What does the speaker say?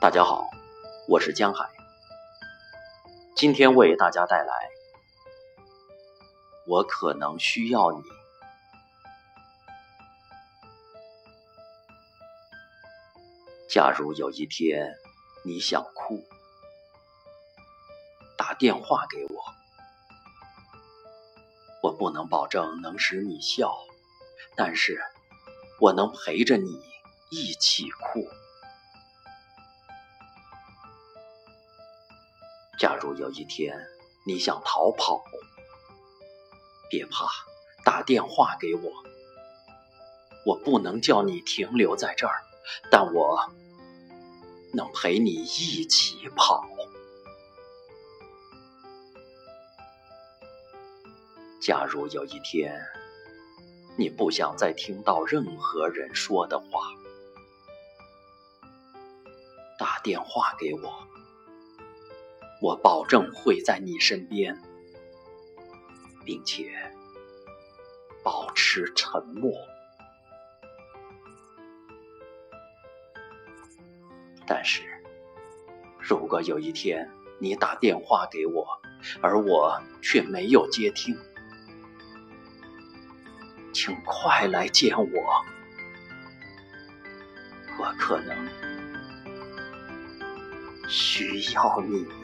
大家好，我是江海，今天为大家带来《我可能需要你》。假如有一天你想哭，打电话给我，我不能保证能使你笑，但是我能陪着你一起哭。假如有一天你想逃跑，别怕，打电话给我。我不能叫你停留在这儿，但我能陪你一起跑。假如有一天你不想再听到任何人说的话，打电话给我。我保证会在你身边，并且保持沉默。但是，如果有一天你打电话给我，而我却没有接听，请快来见我。我可能需要你。